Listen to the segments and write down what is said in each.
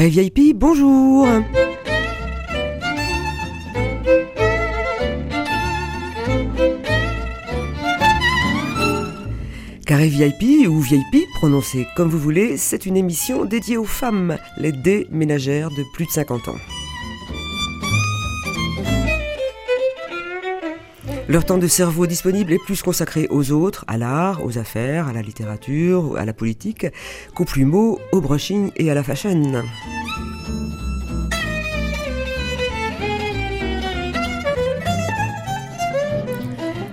Carré VIP, bonjour Carré VIP ou VIP, prononcé comme vous voulez, c'est une émission dédiée aux femmes, les déménagères de plus de 50 ans. Leur temps de cerveau disponible est plus consacré aux autres, à l'art, aux affaires, à la littérature, à la politique, qu'aux plumeaux, au brushing et à la fashion.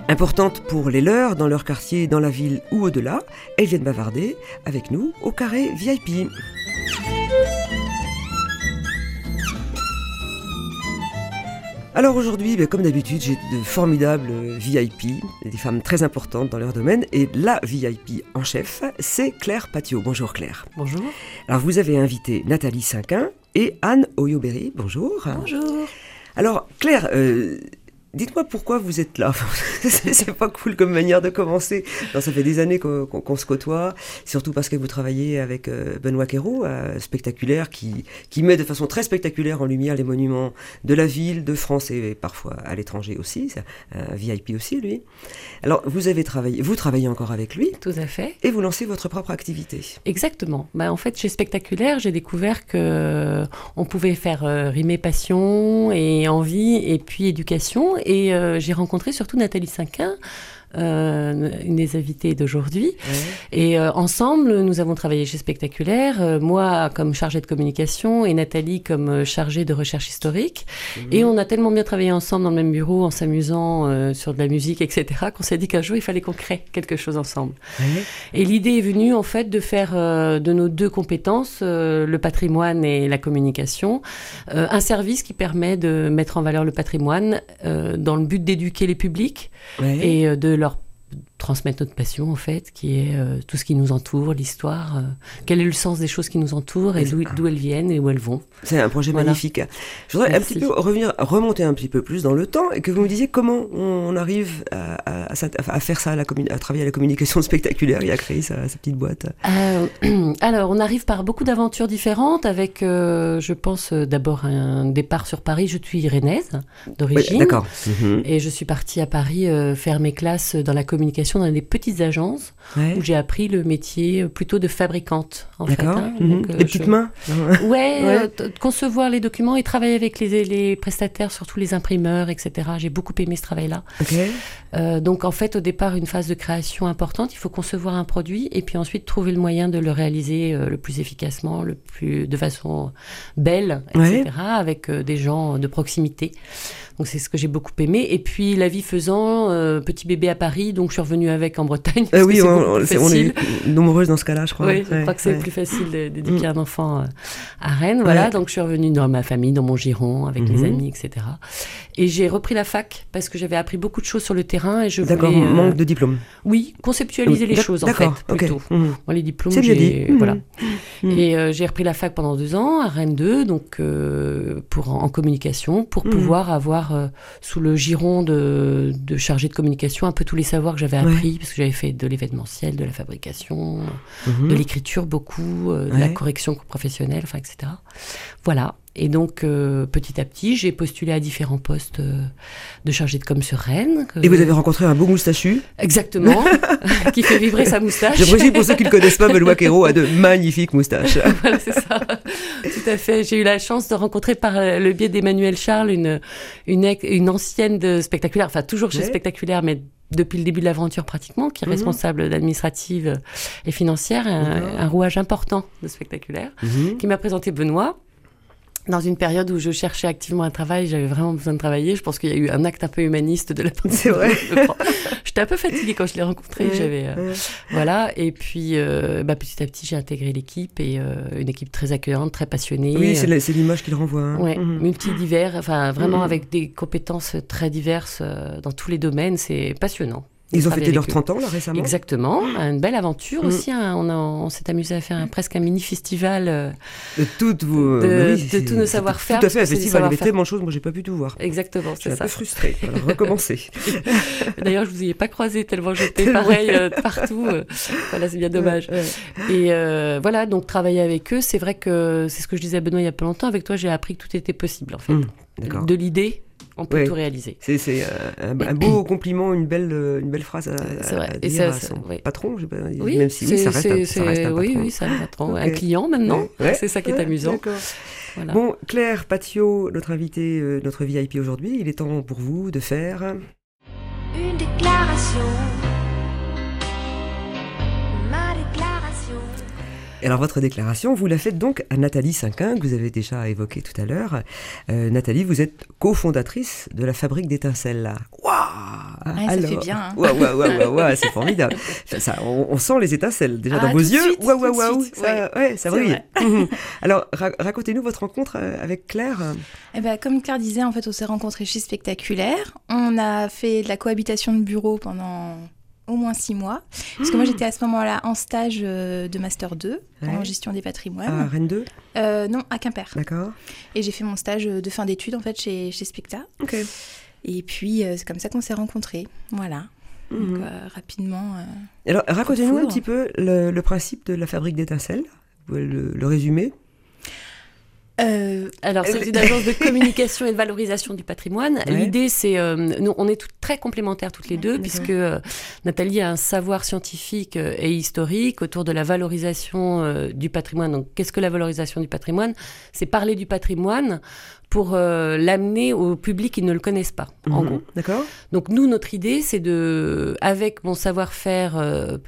Importantes pour les leurs, dans leur quartier, dans la ville ou au-delà, elles viennent bavarder avec nous au carré VIP. Alors aujourd'hui, ben, comme d'habitude, j'ai de formidables VIP, des femmes très importantes dans leur domaine, et la VIP en chef, c'est Claire Patio. Bonjour Claire. Bonjour. Alors vous avez invité Nathalie Cinquin et Anne Oyoberry. Bonjour. Bonjour. Alors Claire, euh, Dites-moi pourquoi vous êtes là. c'est pas cool comme manière de commencer. ça fait des années qu'on se côtoie, surtout parce que vous travaillez avec euh, Benoît Quérault, euh, spectaculaire, qui, qui met de façon très spectaculaire en lumière les monuments de la ville, de France et parfois à l'étranger aussi. Un VIP aussi, lui. Alors, vous avez travaillé, vous travaillez encore avec lui. Tout à fait. Et vous lancez votre propre activité. Exactement. Bah, en fait, chez Spectaculaire, j'ai découvert que euh, on pouvait faire rimer passion et envie et puis éducation et euh, j'ai rencontré surtout Nathalie Cinquin, euh, une des invitées d'aujourd'hui. Et euh, ensemble, nous avons travaillé chez Spectaculaire, euh, moi comme chargée de communication et Nathalie comme chargée de recherche historique. Mhm. Et on a tellement bien travaillé ensemble dans le même bureau en s'amusant sur de la musique, etc., qu'on s'est dit qu'un jour, il fallait qu'on crée quelque chose ensemble. Et l'idée est venue, en fait, de faire de nos deux compétences, le patrimoine et la communication, un service qui permet de mettre en valeur le patrimoine dans le but d'éduquer les publics et de transmettre notre passion en fait, qui est euh, tout ce qui nous entoure, l'histoire, euh, quel est le sens des choses qui nous entourent et d'où elles viennent et où elles vont. C'est un projet magnifique. Je voudrais un petit peu revenir, remonter un petit peu plus dans le temps et que vous me disiez comment on arrive à, à, faire ça, à, la à, travailler à la communication spectaculaire et à créer sa, petite boîte. Euh, alors, on arrive par beaucoup d'aventures différentes avec, je pense, d'abord un départ sur Paris. Je suis irénaise d'origine. D'accord. Mhm. Et je suis partie à Paris faire mes classes dans la communication dans des petites agences où j'ai appris le métier plutôt de fabricante. En fait, hein. Mhm. les petites mains Ouais, euh, concevoir les documents et travailler avec les, les, prestataires, surtout les imprimeurs, etc. J'ai beaucoup aimé ce travail-là. Euh, donc en fait, au départ, une phase de création importante. Il faut concevoir un produit et puis ensuite trouver le moyen de le réaliser euh, le plus efficacement, le plus de façon belle, etc. Avec des gens de proximité. Donc c'est ce que j'ai beaucoup aimé. Et puis la vie faisant, petit bébé à Paris, donc je suis revenue avec en Bretagne. oui, on, est nombreuses dans ce cas-là, je crois. Oui, je crois que c'est plus facile d'éduquer mm. un enfant à Rennes. Voilà, donc je suis revenue dans ma famille, dans mon giron, avec mes mhm. amis, etc. Et j'ai repris la fac parce que j'avais appris beaucoup de choses sur le terrain et je. D'accord, manque de diplôme. Oui, conceptualiser les choses en fait, plutôt. Mhm. les diplômes, j'ai dit. Voilà. Mhm. Et euh, j'ai repris la fac pendant deux ans à Rennes 2, donc euh, pour en, communication, pour pouvoir avoir euh, sous le giron de, de chargé de communication un peu tous les savoirs que j'avais appris parce que j'avais fait de l'événementiel, de la fabrication, de l'écriture beaucoup, de la correction professionnelle, enfin etc. Voilà. Et donc, euh, petit à petit, j'ai postulé à différents postes euh, de chargé de com sur Rennes. Et vous avez rencontré un beau moustachu Exactement, qui fait vibrer sa moustache. Je précise pour ceux qui ne connaissent pas, Benoît Quérault a de magnifiques moustaches. voilà, c'est ça. Tout à fait. J'ai eu la chance de rencontrer par le biais d'Emmanuel Charles une, une, une, ancienne de spectaculaire, enfin toujours chez Spectaculaire, mais depuis le début de l'aventure pratiquement, qui est mhm. responsable d'administrative et financière, un, rouage important de spectaculaire, mhm. qui m'a présenté Benoît dans une période où je cherchais activement un travail, j'avais vraiment besoin de travailler. Je pense qu'il y a eu un acte un peu humaniste de la part C'est vrai. J'étais un peu fatiguée quand je l'ai rencontré. j'avais euh, voilà. Et puis, euh, bah, petit à petit, j'ai intégré l'équipe et euh, une équipe très accueillante, très passionnée. Oui, c'est l'image qu'il renvoie. Hein. Ouais, mhm. multidivers. Enfin, vraiment mhm. avec des compétences très diverses dans tous les domaines. C'est passionnant. Ils ont fêté leurs 30 ans là récemment. Exactement, une belle aventure mm. aussi. Hein. On, on s'est amusé à faire un, presque un mini festival euh, de toutes vos, de, de tous nos savoir-faire. Tout à fait, un festival. Avait tellement de choses, moi j'ai pas pu tout voir. Exactement, c'est ça. un peu frustré. Alors recommencer. D'ailleurs, je vous y ai pas croisé tellement j'étais pareil euh, partout. Euh. voilà, c'est bien dommage. Et voilà, donc travailler avec eux, c'est vrai que c'est ce que je disais à Benoît il y a pas longtemps. Avec toi, j'ai appris que tout était possible en fait. Mm, de l'idée on peut tout réaliser. C'est un, un, beau compliment, une belle, une belle phrase à, vrai. dire à son patron, oui, même si oui, ça, reste un, ça reste un patron. Oui, oui, un patron. Un client maintenant, c'est ça qui est amusant. Voilà. Bon, Claire Patio, notre invité, euh, notre VIP aujourd'hui, il est temps pour vous de faire... Une déclaration Et alors votre déclaration, vous la faites donc à Nathalie Cinquin, que vous avez déjà évoqué tout à l'heure. Euh, Nathalie, vous êtes cofondatrice de la Fabrique d'étincelles. Waouh ouais, Ça fait bien. Hein. Waouh, waouh, waouh, waouh, c'est formidable. Ça, on, sent les étincelles déjà dans ah, vos yeux. Waouh, waouh, waouh, ça, ouais, ça brille. alors racontez-nous votre rencontre euh, avec Claire. Eh ben, comme Claire disait, en fait, on s'est rencontrés chez Spectaculaire. On a fait de la cohabitation de bureau pendant au moins six mois. Parce que moi, j'étais à ce moment-là en stage euh, de Master 2 en gestion des patrimoines. À Rennes 2 euh, Non, à Quimper. D'accord. Et j'ai fait mon stage de fin d'études, en fait, chez, chez Specta. Ok. Et puis, euh, c'est comme ça qu'on s'est rencontrés. Voilà. Donc, mhm. rapidement. Alors, racontez-nous un petit peu le, principe de la fabrique d'étincelles. Vous pouvez le, le résumer euh, alors, c'est une agence de communication et de valorisation du patrimoine. L'idée, c'est, euh, nous, on est très complémentaires toutes les deux, puisque euh, Nathalie a un savoir scientifique et historique autour de la valorisation du patrimoine. Donc, qu'est-ce que la valorisation du patrimoine? C'est parler du patrimoine pour l'amener au public qui ne le connaissent pas, en mhm. gros. D'accord. Donc, nous, notre idée, c'est de, avec mon savoir-faire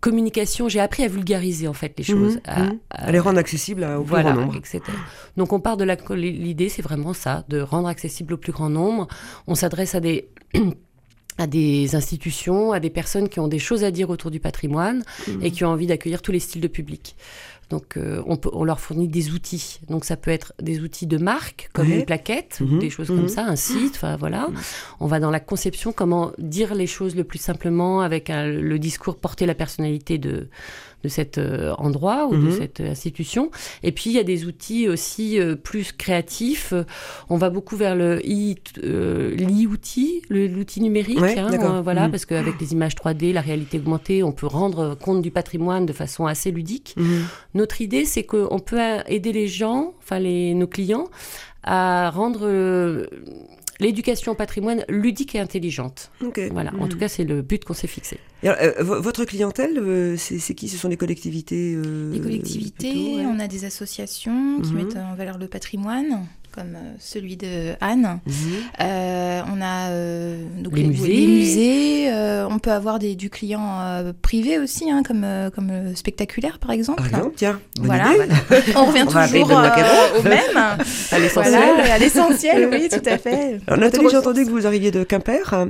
communication, j'ai appris à vulgariser en fait les mhm, choses, mhm. à, les rendre accessibles au plus grand nombre. Etc. Donc on part de l'idée, c'est vraiment ça, de rendre accessible au plus grand nombre. On s'adresse à des à des institutions, à des personnes qui ont des choses à dire autour du patrimoine mhm. et qui ont envie d'accueillir tous les styles de public. Donc, euh, on, peut, on, leur fournit des outils. Donc, ça peut être des outils de marque, comme une plaquette, mhm. des choses comme mhm. ça, un site. Enfin, voilà. Mhm. On va dans la conception, comment dire les choses le plus simplement avec le discours, porter la personnalité de, de cet euh, endroit ou de mhm. cette institution. Et puis il y a des outils aussi euh, plus créatifs. On va beaucoup vers le euh, l'e-outil, l'outil numérique. Hein, voilà, mhm. parce qu'avec les images 3D, la réalité augmentée, on peut rendre compte du patrimoine de façon assez ludique. Mhm. Notre idée, c'est qu'on peut aider les gens, enfin les, nos clients, à rendre l'éducation au patrimoine ludique et intelligente. Voilà, en tout cas, c'est le but qu'on s'est fixé. Euh, votre clientèle, euh, c'est qui? Ce sont des collectivités euh, Les collectivités, on a des associations qui mhm. mettent en valeur le patrimoine comme celui de Anne. Mhm. on a les, musées, on peut avoir des, du client privé aussi, hein, comme, comme spectaculaire par exemple. Par exemple, tiens, voilà. on revient toujours au même. à l'essentiel. à l'essentiel, oui, tout à fait. Alors Nathalie, j'ai entendu que vous arriviez de Quimper.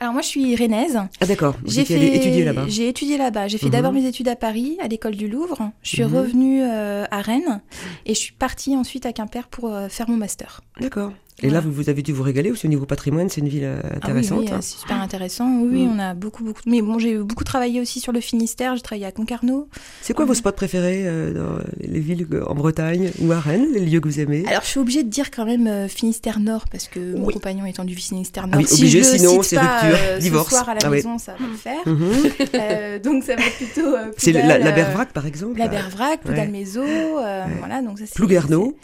Alors moi je suis rennaise. Ah d'accord. J'ai fait étudier là-bas. J'ai étudié là-bas. J'ai fait d'abord mhm. mes études à Paris, à l'école du Louvre. Je suis mhm. revenue euh, à Rennes et je suis partie ensuite à Quimper pour euh, faire mon master. D'accord. Et là, vous, vous, avez dû vous régaler c'est au niveau patrimoine, c'est une ville euh, ah intéressante Oui, c'est super intéressant. Oui, mm. on a beaucoup, beaucoup. Mais bon, j'ai beaucoup travaillé aussi sur le Finistère. J'ai travaillé à Concarneau. C'est quoi vos spots préférés euh, dans les villes en Bretagne ou à Rennes, les lieux que vous aimez? Alors, je suis obligée de dire quand même euh, Finistère Nord parce que mon compagnon étant du Finistère Nord. Ah oui, si obligé, je sinon c'est rupture, divorce. Ce soir à la ah maison, ça va le faire. Mhm. donc, ça va plutôt. c'est la, la Bervrac, par exemple. La Bervrac, Poudalmézo, voilà. Donc ça, Plouguerneau.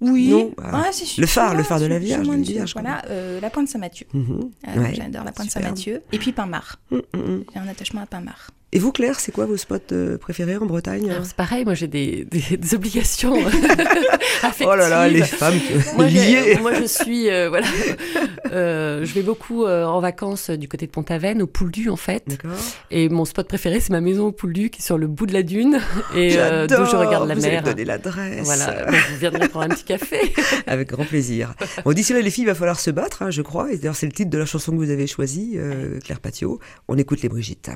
Oui, ah, le phare, le phare de la Vierge. voilà, euh, la Pointe Saint-Mathieu. Mhm. Euh, j'adore la Pointe Saint-Mathieu. Et puis Pinmar. Mm, mm, mm. J'ai un attachement à Pinmar. Et vous, Claire, c'est quoi vos spots euh, préférés en Bretagne C'est pareil, moi j'ai des, des, obligations affectives. Oh là là, les femmes moi, liées. Moi, je suis, euh, voilà, euh, je vais beaucoup en vacances du côté de Pont-Aven, au Pouldu en fait. Et mon spot préféré, c'est ma maison au Pouldu qui est sur le bout de la dune et d'où je regarde la vous mer. Vous donner l'adresse. Voilà, vous viendrez prendre un petit café. Avec grand plaisir. Bon, d'ici là, les filles, il va falloir se battre, hein, je crois. Et d'ailleurs, c'est le titre de la chanson que vous avez choisie, Claire Patio. On écoute les Brigitte.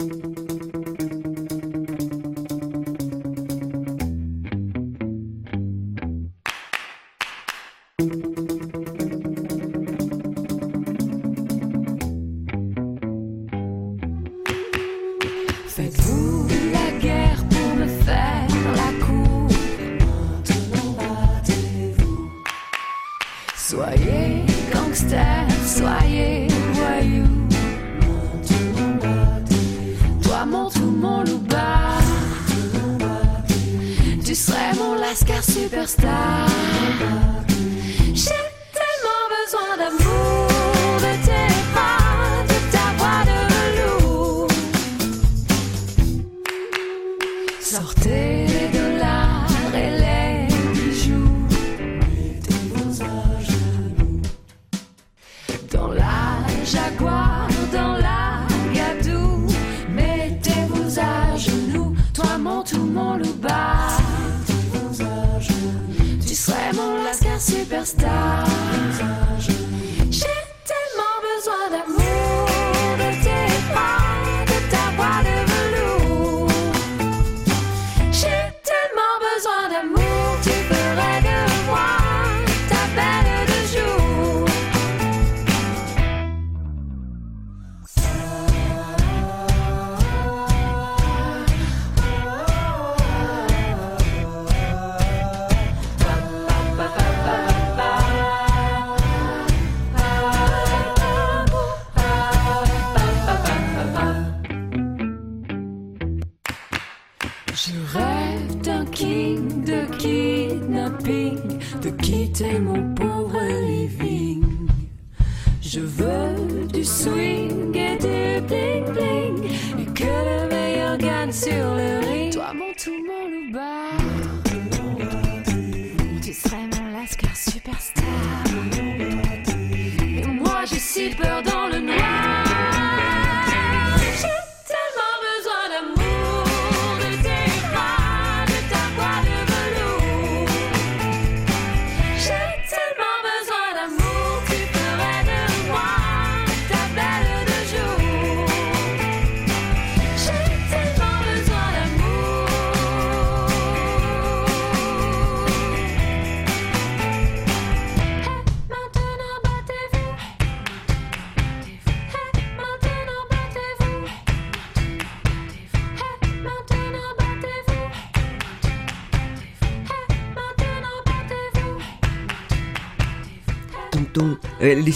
Thank you.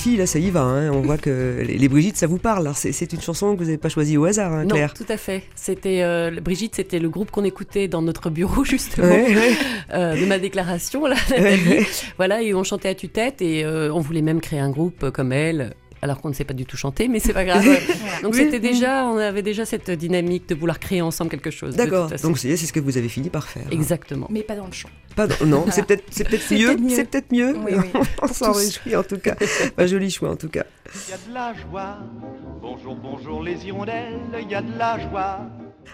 Filles, là, ça y va. hein. On voit que les, les Brigitte, ça vous parle. C'est une chanson que vous n'avez pas choisie au hasard, hein, Non, Claire. tout à fait. C'était euh, Brigitte, c'était le groupe qu'on écoutait dans notre bureau justement Ouais, ouais. euh, de ma déclaration là, Ouais. Voilà, et on chantait à tue-tête et euh, on voulait même créer un groupe comme elle. Alors qu'on ne sait pas du tout chanter, mais c'est pas grave. Donc Oui. c'était déjà, on avait déjà cette dynamique de vouloir créer ensemble quelque chose. D'accord. Donc, c'est c'est ce que vous avez fini par faire. hein. Exactement. Mais pas dans le chant. Pas dans- Non, c'est peut-être c'est peut-être C'est mieux. C'est peut-être mieux. Oui, oui. On s'en tous. réjouit en tout cas. Un joli choix en tout cas. Il y a de la joie. Bonjour, bonjour les hirondelles, il y a de la joie.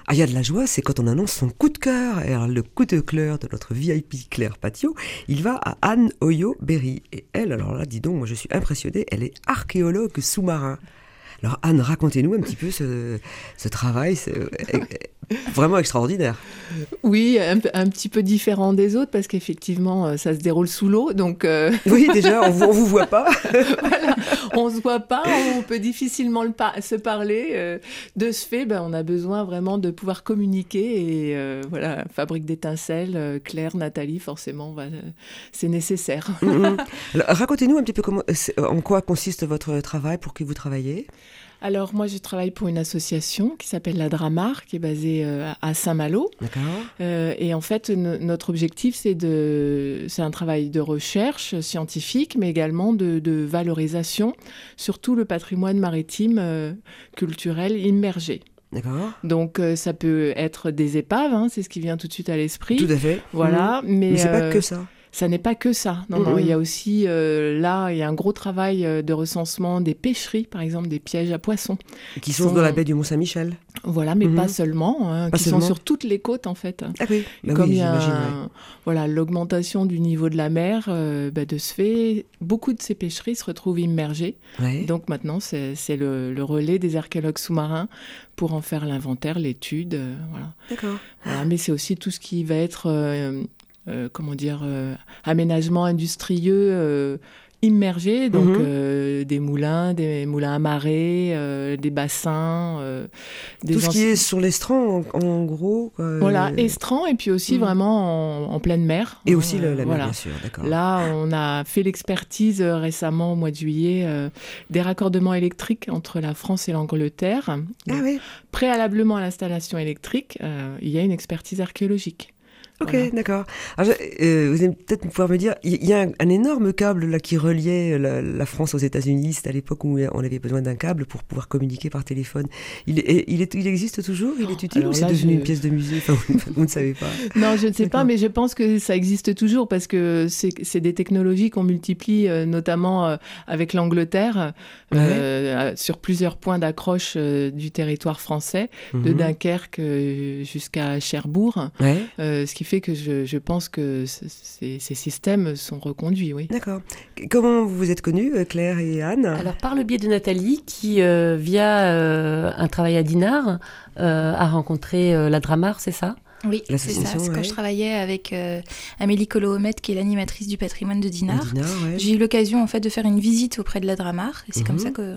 Ah, il y a de la joie, c'est quand on annonce son coup de cœur. Alors, le coup de cœur de notre VIP Claire Patio, il va à Anne Oyo Berry. Et elle, alors là, dis donc, moi je suis impressionnée, elle est archéologue sous-marin. Alors Anne, racontez-nous un petit peu ce, travail, vraiment extraordinaire. Oui, un, petit peu différent des autres parce qu'effectivement, euh, ça se déroule sous l'eau. Donc, euh, Oui, déjà, on on vous voit pas. voilà, on se voit pas, on peut difficilement le par- se parler. euh, de ce fait, ben, on a besoin vraiment de pouvoir communiquer. Et euh, voilà, fabrique d'étincelles, Claire, Nathalie, forcément, euh, c'est nécessaire. Mhm. Racontez-nous un petit peu comment, en quoi consiste votre travail, pour qui vous travaillez? Alors, moi, je travaille pour une association qui s'appelle la Dramar, qui est basée euh, à Saint-Malo. D'accord Euh, et en fait, no- notre objectif, c'est de, c'est un travail de recherche scientifique, mais également de, de valorisation sur tout le patrimoine maritime euh, culturel immergé. D'accord Donc, euh, ça peut être des épaves, hein, c'est ce qui vient tout de suite à l'esprit. Tout à fait. Voilà, Mhm. mais, Mais c'est pas que ça. Ça n'est pas que ça. Non, non, Mhm. il y a aussi euh, là, il y a un gros travail euh, de recensement des pêcheries, par exemple, des pièges à poissons. Qui sont sont- dans la baie du Mont-Saint-Michel. Voilà, mais Mhm. pas seulement, hein, Pas qui seulement. sont sur toutes les côtes en fait. Ah oui, bah Comme oui, il y a j'imagine. un- ouais. voilà l'augmentation du niveau de la mer, euh, bah, de ce fait, beaucoup de ces pêcheries se retrouvent immergées. Ouais. Donc maintenant, c'est le, le relais des archéologues sous-marins pour en faire l'inventaire, l'étude. euh, voilà. D'accord. Voilà, Mais c'est aussi tout ce qui va être, euh, euh, comment dire, euh, aménagement industrieux. euh, immergés, donc Mhm. euh, des moulins, des moulins à marée, euh, des bassins, euh, des Tout ce qui est sur l'estran, en, en gros. voilà, euh, estran et puis aussi Mhm. vraiment en, en pleine mer. et aussi Euh, le- la mer, voilà. bien sûr, d'accord. Là, on a fait l'expertise euh, récemment au mois de juillet euh, des raccordements électriques entre la France et l'Angleterre. Ah oui, Préalablement à l'installation électrique, euh, il y a une expertise archéologique. Ok, Voilà. d'accord. Je- euh, vous allez peut-être pouvoir me dire, il y, a un, un énorme câble là qui reliait la, la France aux États-Unis. C'était à l'époque où on avait besoin d'un câble pour pouvoir communiquer par téléphone. Il, est, il, est, il existe toujours? Il est utile alors ou c'est devenu je- une pièce de musée? Enfin, vous, ne savez pas. Non, je ne sais pas, mais je pense que ça existe toujours parce que c'est des technologies qu'on multiplie, euh, notamment euh, avec l'Angleterre, euh, sur plusieurs points d'accroche euh, du territoire français, de Mhm. Dunkerque euh, jusqu'à Cherbourg. Ouais, Euh, ce qui fait que je, je pense que ces, ces systèmes sont reconduits, oui. d'accord. Comment vous vous êtes connus, euh, Claire et Anne? Alors par le biais de Nathalie, qui euh, via euh, un travail à Dinard euh, a rencontré euh, la Dramar, c'est ça? Oui, c'est ça. Ouais. quand je travaillais avec euh, Amélie Colohomet, qui est l'animatrice du patrimoine de Dinard. Dinard, ouais. J'ai eu l'occasion en fait de faire une visite auprès de la Dramar et c'est comme Mhm. ça qu'on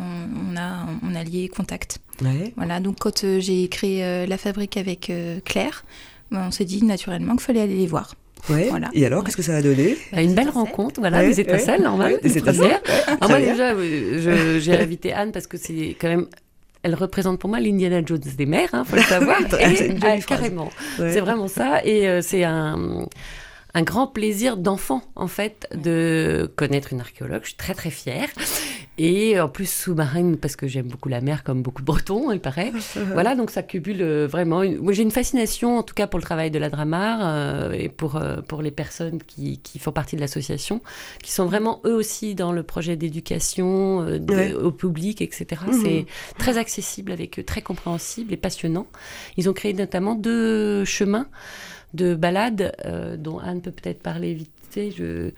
on a, on a lié contact. Ouais. Voilà, donc quand euh, j'ai créé euh, la fabrique avec euh, Claire, ben, on s'est dit naturellement qu'il fallait aller les voir. Ouais. Voilà. Et alors, qu'est-ce que ça a donné? Bah, Une belle rencontre, voilà, Ouais, des étincelles, ouais, normal, des étincelles. Alors moi déjà, euh, j'ai invité Anne parce que c'est quand même... Elle représente pour moi l'Indiana Jones des mers, hein, faut le savoir. Et, phrase. carrément. Ouais. C'est vraiment ça. Et euh, c'est un, un grand plaisir d'enfant, en fait, de connaître une archéologue. Je suis très, très fière. Et en plus, sous-marine, parce que j'aime beaucoup la mer, comme beaucoup de Bretons, il paraît. voilà, donc ça cumule euh, vraiment. Une... Moi, j'ai une fascination, en tout cas, pour le travail de la Dramar euh, et pour, euh, pour les personnes qui, qui font partie de l'association, qui sont vraiment eux aussi dans le projet d'éducation euh, Ouais. au public, etc. Mhm. C'est très accessible avec eux, très compréhensible et passionnant. Ils ont créé notamment deux chemins de balade euh, dont Anne peut peut-être parler vite fait. Je...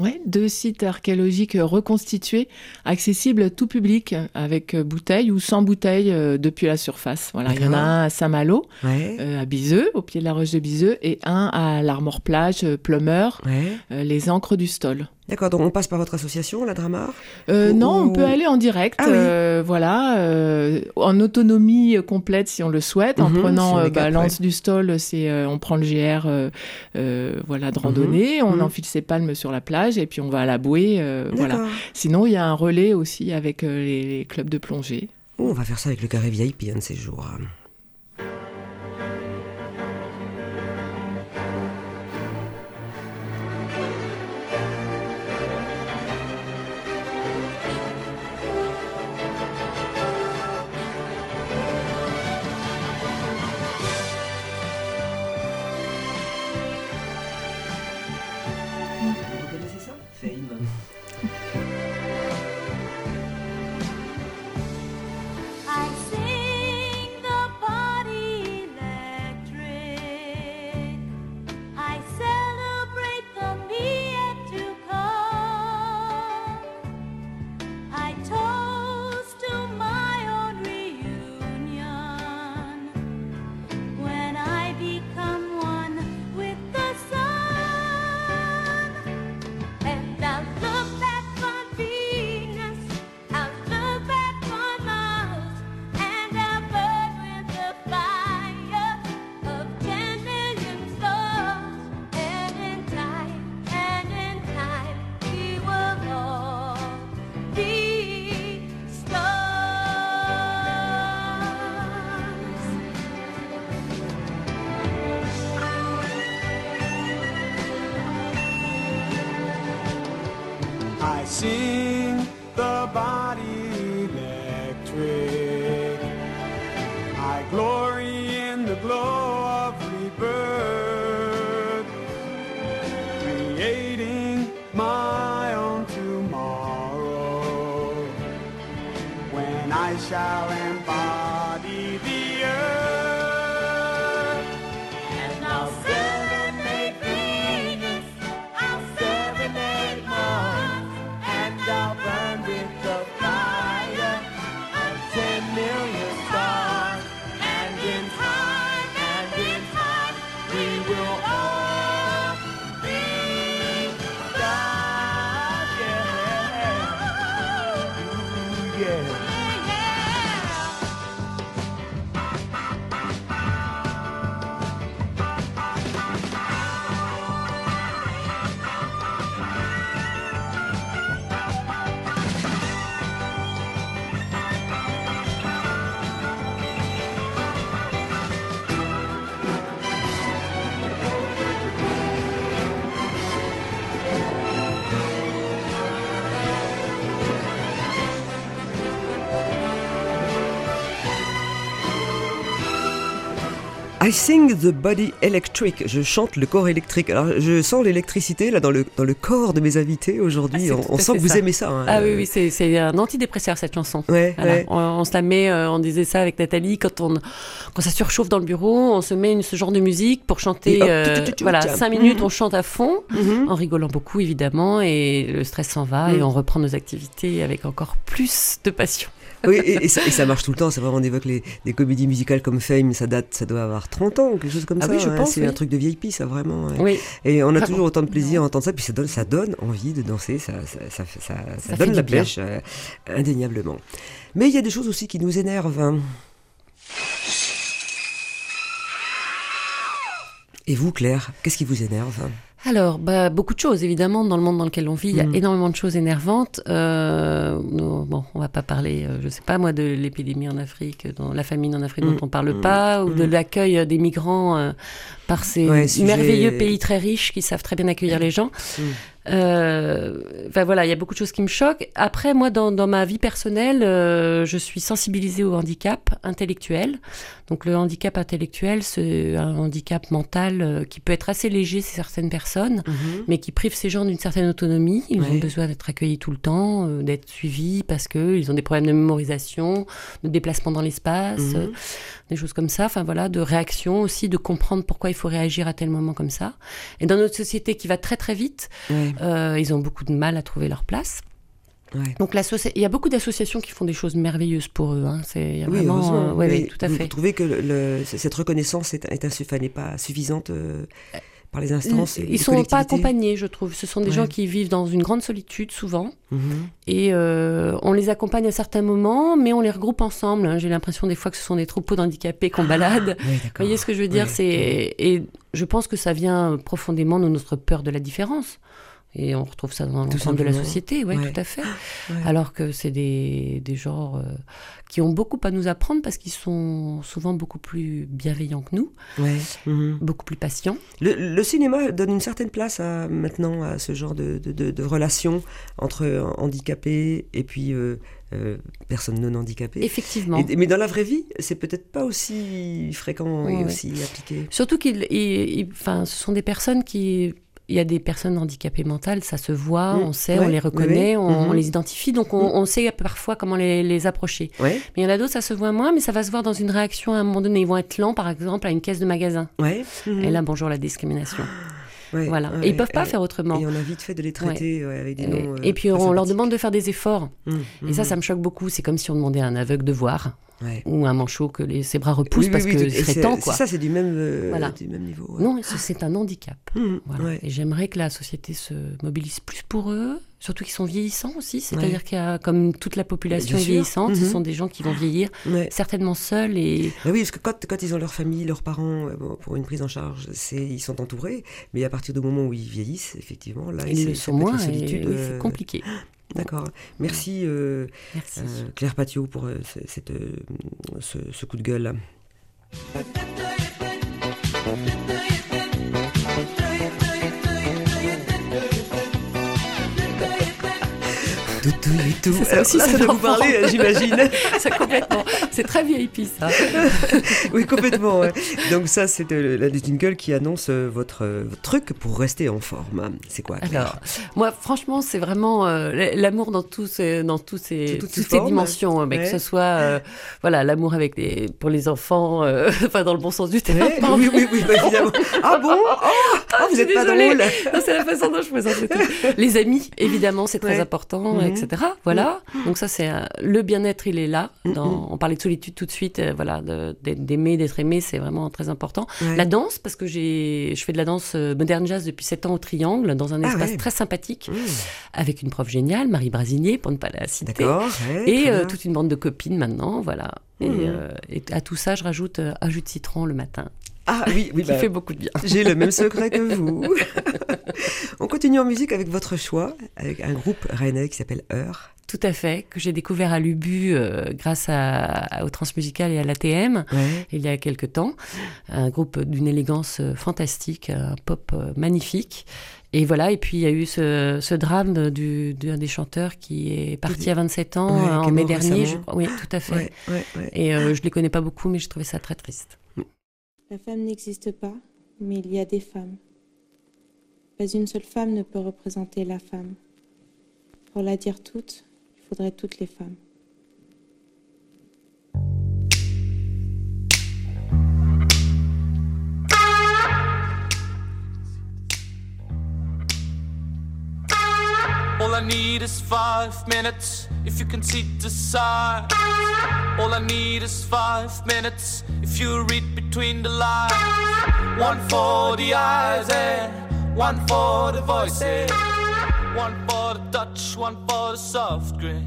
Ouais, deux sites archéologiques reconstitués, accessibles à tout public, avec euh, bouteilles ou sans bouteilles euh, depuis la surface. Voilà, il y en a un à Saint-Malo, Ouais. euh, à Biseux, au pied de la roche de Biseux, et un à l'Armor Plage, Plumeur, Ouais. euh, les encres du Stol. D'accord, donc on passe par votre association, la Dramar Euh, Ou- non, on peut aller en direct, Ah oui. euh, voilà, euh, en autonomie complète si on le souhaite, en Mhm, prenant l'anse du stol, c'est on prend le GR, voilà, de randonnée, on mhm. enfile ses palmes sur la plage et puis on va à la bouée, voilà. Sinon, il y a un relais aussi avec les, les clubs de plongée. Oh, on va faire ça avec le carré VIP un de ces jours. When I shall embody the I sing the body electric. Je chante le corps électrique. Alors, je sens l'électricité là dans le, dans le corps de mes invités aujourd'hui. Ah, on sent que vous ça. aimez ça. hein. Ah oui, oui, c'est un antidépresseur cette chanson. Ouais, Voilà. ouais. On, on se la met, euh, on disait ça avec Nathalie, quand, on, quand ça surchauffe dans le bureau, on se met une- ce genre de musique pour chanter. Hop, euh, tu, tu, tu, tu, voilà, tiens. cinq minutes, Mhm. on chante à fond, Mhm. en rigolant beaucoup évidemment, et le stress s'en va, Mhm. et on reprend nos activités avec encore plus de passion. Oui, et, et ça, et ça marche tout le temps. C'est vraiment, on évoque les, des comédies musicales comme Fame, ça date, ça doit avoir 30 ans, quelque chose comme Ah ça. oui, je hein. pense, C'est oui. un truc de vieille pie, ça vraiment. Oui, Et on a toujours autant de plaisir à entendre ça, puis ça donne, ça donne envie de danser, ça, ça, ça, donne la pêche, euh, indéniablement. Mais il y a des choses aussi qui nous énervent. hein. Et vous, Claire, qu'est-ce qui vous énerve? Alors, bah, beaucoup de choses, évidemment, dans le monde dans lequel on vit, il y a Mhm. énormément de choses énervantes. Euh, nous- bon, on va pas parler, euh, je sais pas moi, de l'épidémie en Afrique, dans la famine en Afrique Mhm. dont on parle Mhm. pas, ou de l'accueil des migrants euh, par ces Ouais, sujet- merveilleux pays très riches qui savent très bien accueillir les gens. Euh, Enfin voilà, il y a beaucoup de choses qui me choquent. Après, moi, dans, dans ma vie personnelle, euh, je suis sensibilisée au handicap intellectuel. Donc le handicap intellectuel, c'est un handicap mental euh, qui peut être assez léger chez certaines personnes mais qui prive ces gens d'une certaine autonomie. Ils ont besoin d'être accueillis tout le temps, euh, d'être suivis parce qu'ils ont des problèmes de mémorisation, de déplacement dans l'espace, Mhm. euh, des choses comme ça. Enfin voilà, de réaction aussi, de comprendre pourquoi il faut réagir à tel moment comme ça. Et dans notre société qui va très très vite, Ouais, euh, ils ont beaucoup de mal à trouver leur place. ouais. Donc il y a beaucoup d'associations qui font des choses merveilleuses pour eux. Hein. C'est il y a Oui, vraiment, euh, ouais, ouais, tout à vous, fait. Vous trouvez que le- le- cette reconnaissance est, pas suffisante euh, par les instances Ils sont pas accompagnés, je trouve. Ce sont des Ouais. gens qui vivent dans une grande solitude souvent. Mhm. Et euh, on les accompagne à certains moments, mais on les regroupe ensemble. hein. J'ai l'impression des fois que ce sont des troupeaux d'handicapés qu'on balade. Ouais, Vous voyez ce que je veux dire? Ouais. C'est et je pense que ça vient profondément de notre peur de la différence. Et on retrouve ça dans l'ensemble de la société, ouais, Ouais. tout à fait. Ouais. Alors que c'est des, des genres euh, qui ont beaucoup à nous apprendre parce qu'ils sont souvent beaucoup plus bienveillants que nous, Ouais. Mhm. beaucoup plus patients. Le, le cinéma donne une certaine place à, maintenant à ce genre de, de, de- de relation entre handicapés et puis euh, euh, personnes non handicapées. Effectivement. Et- mais dans la vraie vie, c'est peut-être pas aussi fréquent ouais. aussi appliqué. Surtout qu'ils, ils- ils- enfin, ce sont des personnes qui, il y a des personnes handicapées mentales, ça se voit, Mm. on sait, on les reconnaît, oui. on, on les identifie, donc on, Mm. on sait parfois comment les, les approcher. Ouais, Mais il y en a d'autres, ça se voit moins, mais ça va se voir dans une réaction à un moment donné. Ils vont être lents, par exemple, à une caisse de magasin. ouais. Et là, bonjour la discrimination. Ouais, voilà. ouais, et ils peuvent pas et- faire autrement. Et on a vite fait de les traiter avec des noms. Et, euh, puis pas on leur demande de faire des efforts. Et ça, ça me choque beaucoup. C'est comme si on demandait à un aveugle de voir Ouais. ou un manchot que les, ses bras repoussent Oui, parce oui, que c'est- temps, c'est quoi. Ça, c'est du même, euh, Voilà. du même niveau. ouais. Non, ce- c'est un handicap. Voilà. ouais. Et j'aimerais que la société se mobilise plus pour eux, surtout qu'ils sont vieillissants aussi. C'est-à-dire qu'il y a, comme toute la population est vieillissante, ce Mhm. sont des gens qui vont vieillir certainement seuls et Ah oui, parce que quand, quand ils ont leur famille, leurs parents, euh, bon, pour une prise en charge, c'est ils sont entourés. Mais à partir du moment où ils vieillissent, effectivement, là, ils c'est- le sont moins. oui, euh, c'est compliqué. D'accord. Merci euh, Merci. euh, Claire Patio pour euh, ce- cette, euh, ce, ce coup de gueule. Tout, tout, et tout. C'est ça aussi, là, ça doit vous parler, j'imagine. c'est complètement. C'est très VIP ça. oui, complètement. ouais. Donc ça, c'est euh, la jingle qui annonce euh, votre, euh, votre truc pour rester en forme. C'est quoi Claire? Alors, moi, franchement, c'est vraiment euh, l'amour dans tous ces, dans tous ces, toutes ces dimensions, mais Ouais. que ce soit, euh, voilà, l'amour avec les, pour les enfants, euh, enfin dans le bon sens du terme. Ouais, oui, oui, oui, bah, évidemment. Ah bon? Oh, ah, Vous n'êtes pas drôle. C'est la façon dont je présente le truc. Les amis, évidemment, c'est très important, Mhm. etc. Voilà. Donc ça, c'est le bien-être, il est là. Dans, Mhm. On parlait de solitude tout de suite. euh, voilà, d'aimer, d'être aimé, c'est vraiment très important. Ouais. La danse, parce que j'ai, je fais de la danse euh, moderne jazz depuis 7 ans au Triangle, dans un Ah espace ouais. très sympathique, Mmh, avec une prof géniale, Marie Brasinier, pour ne pas la citer. D'accord. ouais, Et euh, toute une bande de copines maintenant, voilà. Et, Mhm. euh, et à tout ça, je rajoute un jus de citron le matin, Ah oui, oui, qui bah, fait beaucoup de bien. j'ai le même secret que vous. On continue en musique avec votre choix, avec un groupe rennais qui s'appelle Heure. Tout à fait, que j'ai découvert à l'UBU euh, grâce à, à- au Transmusical et à l'ATM Ouais. il y a quelque temps. Un groupe d'une élégance euh, fantastique, un pop euh, magnifique. Et voilà, et puis il y a eu ce, ce drame du- d'un des chanteurs qui est parti à 27 ans Ouais, en mai dernier. Je. Oui, tout à fait. Ouais, ouais, ouais. Et euh, je ne les connais pas beaucoup, mais je trouvais ça très triste. La femme n'existe pas, mais il y a des femmes. Pas une seule femme ne peut représenter la femme. Pour la dire toute, faudrait toutes les femmes. All I need is five minutes if you can see the sign. All I need is five minutes if you read between the lines. One for the eyes and one for the voices. One for the touch, one for the soft grin.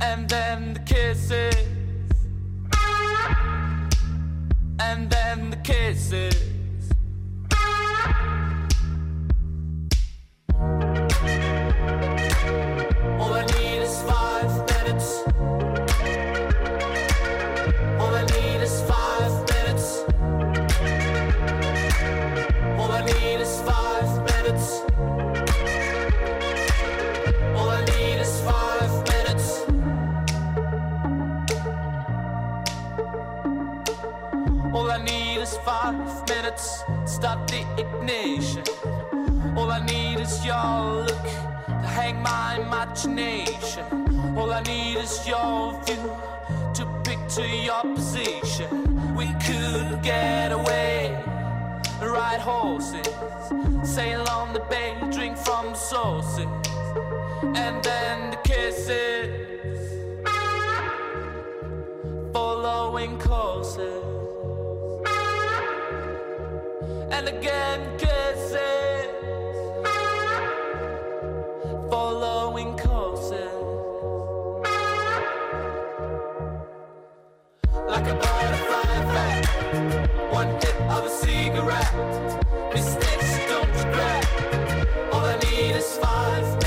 And then the kisses. And then the kisses. Minutes. Start the ignition. All I need is your look to hang my imagination. All I need is your view to picture your position. We could get away, ride horses, sail on the bay, drink from the sources, and then the kisses, following courses, and again kisses following courses. Like a butterfly effect, one hit of a cigarette. Mistakes don't regret. All I need is five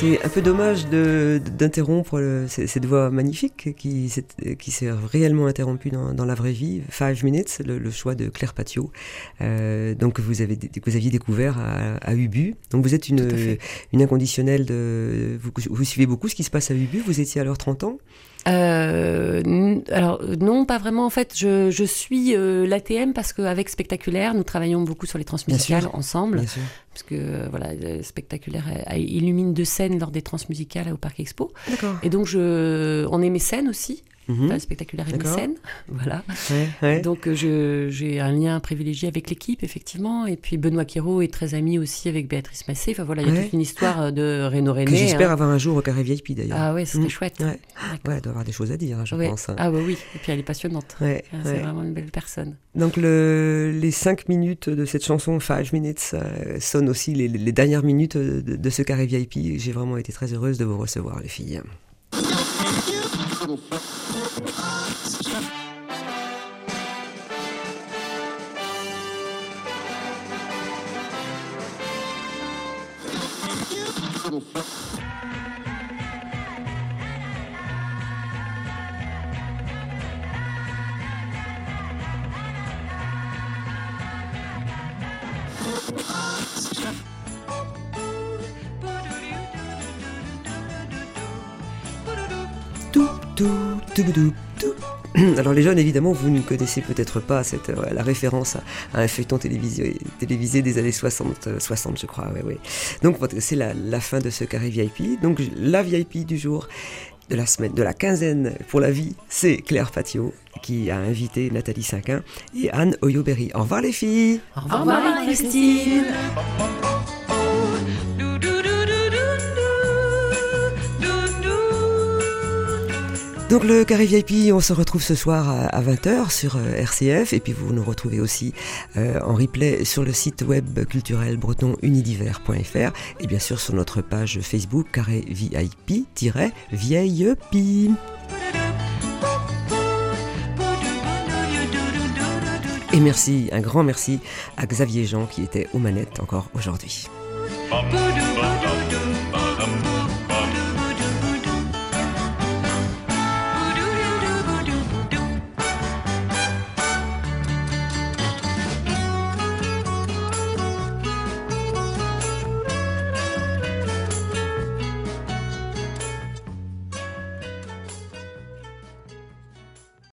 C'est un peu dommage d'interrompre cette voix magnifique qui s'est qui s'est réellement interrompue dans, dans la vraie vie. Five Minutes, le, le choix de Claire Patio, euh, donc que vous, avez, que vous aviez découvert à, à Ubu. Donc vous êtes une, une inconditionnelle de... Vous, vous suivez beaucoup ce qui se passe à Ubu. Vous étiez alors 30 ans Euh, alors non, pas vraiment. En fait, je, je suis euh, l'ATM parce qu'avec Spectaculaire, nous travaillons beaucoup sur les transmusicales ensemble. Bien sûr. Parce que euh, voilà, euh, Spectaculaire euh, illumine deux scènes lors des transmusicales au Parc Expo. D'accord. Et donc, je, on est mécène aussi. Mhm. Spectaculaire D'accord. mécène. Voilà. Ouais, ouais. Donc, euh, je- j'ai un lien privilégié avec l'équipe, effectivement. Et puis, Benoît Quiraud est très ami aussi avec Béatrice Massé. Enfin, voilà, il y a Ouais. toute une histoire euh, de Renaud que René. j'espère hein. avoir un jour au Carré VIP d'ailleurs. Ah ouais, c'était Mm. chouette. Ouais. Elle doit avoir des choses à dire, je Ouais. pense. hein. Ah bah oui, et puis elle est passionnante. C'est vraiment une belle personne. Donc le, les cinq minutes de cette chanson, Five Minutes, euh, sonnent aussi les, les dernières minutes de, de ce carré VIP. J'ai vraiment été très heureuse de vous recevoir, les filles. Alors les jeunes, évidemment, vous ne connaissez peut-être pas cette, euh, la référence à, un feuilleton télévisé, télévisé des années 60, euh, 60 je crois. Donc c'est la, la fin de ce carré VIP. Donc la VIP du jour, de la semaine, de la quinzaine pour la vie, c'est Claire Patio qui a invité Nathalie Cinquin et Anne Oyoberry. Au revoir les filles Au revoir, Marie-Christine. Donc le Carré VIP, on se retrouve ce soir à, à 20h sur euh, RCF et puis vous nous retrouvez aussi euh, en replay sur le site web culturel breton unidiver.fr et bien sûr sur notre page Facebook Carré VIP-Vieille Pie. Et merci, un grand merci à Xavier Jean qui était aux manettes encore aujourd'hui.